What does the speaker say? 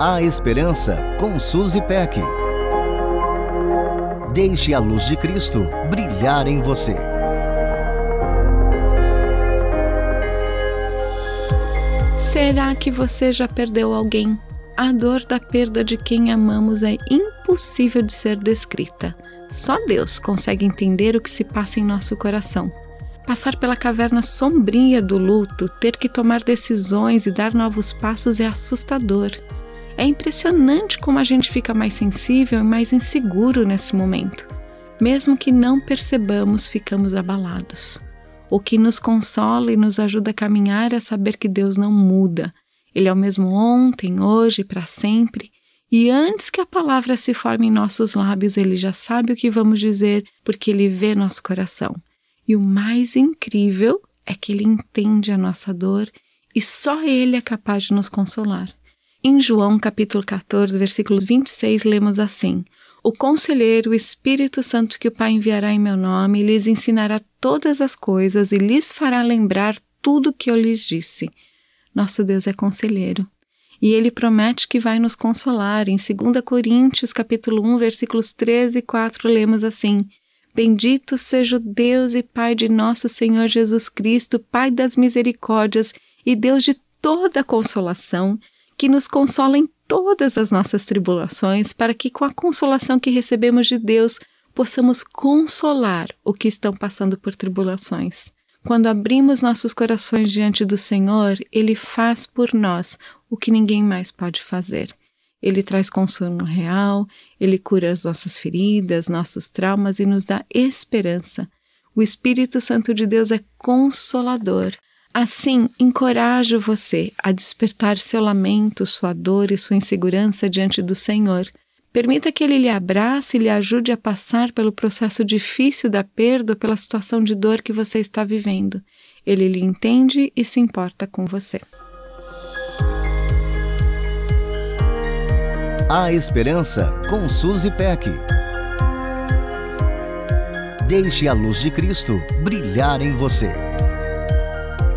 A Esperança com Suzy Peck. Deixe a luz de Cristo brilhar em você. Será que você já perdeu alguém? A dor da perda de quem amamos é impossível de ser descrita. Só Deus consegue entender o que se passa em nosso coração. Passar pela caverna sombria do luto, ter que tomar decisões e dar novos passos é assustador. É impressionante como a gente fica mais sensível e mais inseguro nesse momento. Mesmo que não percebamos, ficamos abalados. O que nos consola e nos ajuda a caminhar é saber que Deus não muda. Ele é o mesmo ontem, hoje, para sempre. E antes que a palavra se forme em nossos lábios, ele já sabe o que vamos dizer, porque ele vê nosso coração. E o mais incrível é que ele entende a nossa dor e só ele é capaz de nos consolar. Em João capítulo 14, versículo 26, lemos assim: O conselheiro, o Espírito Santo que o Pai enviará em meu nome, lhes ensinará todas as coisas e lhes fará lembrar tudo o que eu lhes disse. Nosso Deus é conselheiro. E ele promete que vai nos consolar. Em 2 Coríntios, capítulo 1, versículos 13 e 4, lemos assim: Bendito seja o Deus e Pai de nosso Senhor Jesus Cristo, Pai das misericórdias e Deus de toda consolação, que nos consola em todas as nossas tribulações, para que com a consolação que recebemos de Deus possamos consolar o que estão passando por tribulações. Quando abrimos nossos corações diante do Senhor, Ele faz por nós o que ninguém mais pode fazer. Ele traz consolo real, ele cura as nossas feridas, nossos traumas e nos dá esperança. O Espírito Santo de Deus é consolador. Assim, encorajo você a despertar seu lamento, sua dor e sua insegurança diante do Senhor. Permita que Ele lhe abrace e lhe ajude a passar pelo processo difícil da perda, pela situação de dor que você está vivendo. Ele lhe entende e se importa com você. A Esperança com Suzy Peck. Deixe a luz de Cristo brilhar em você.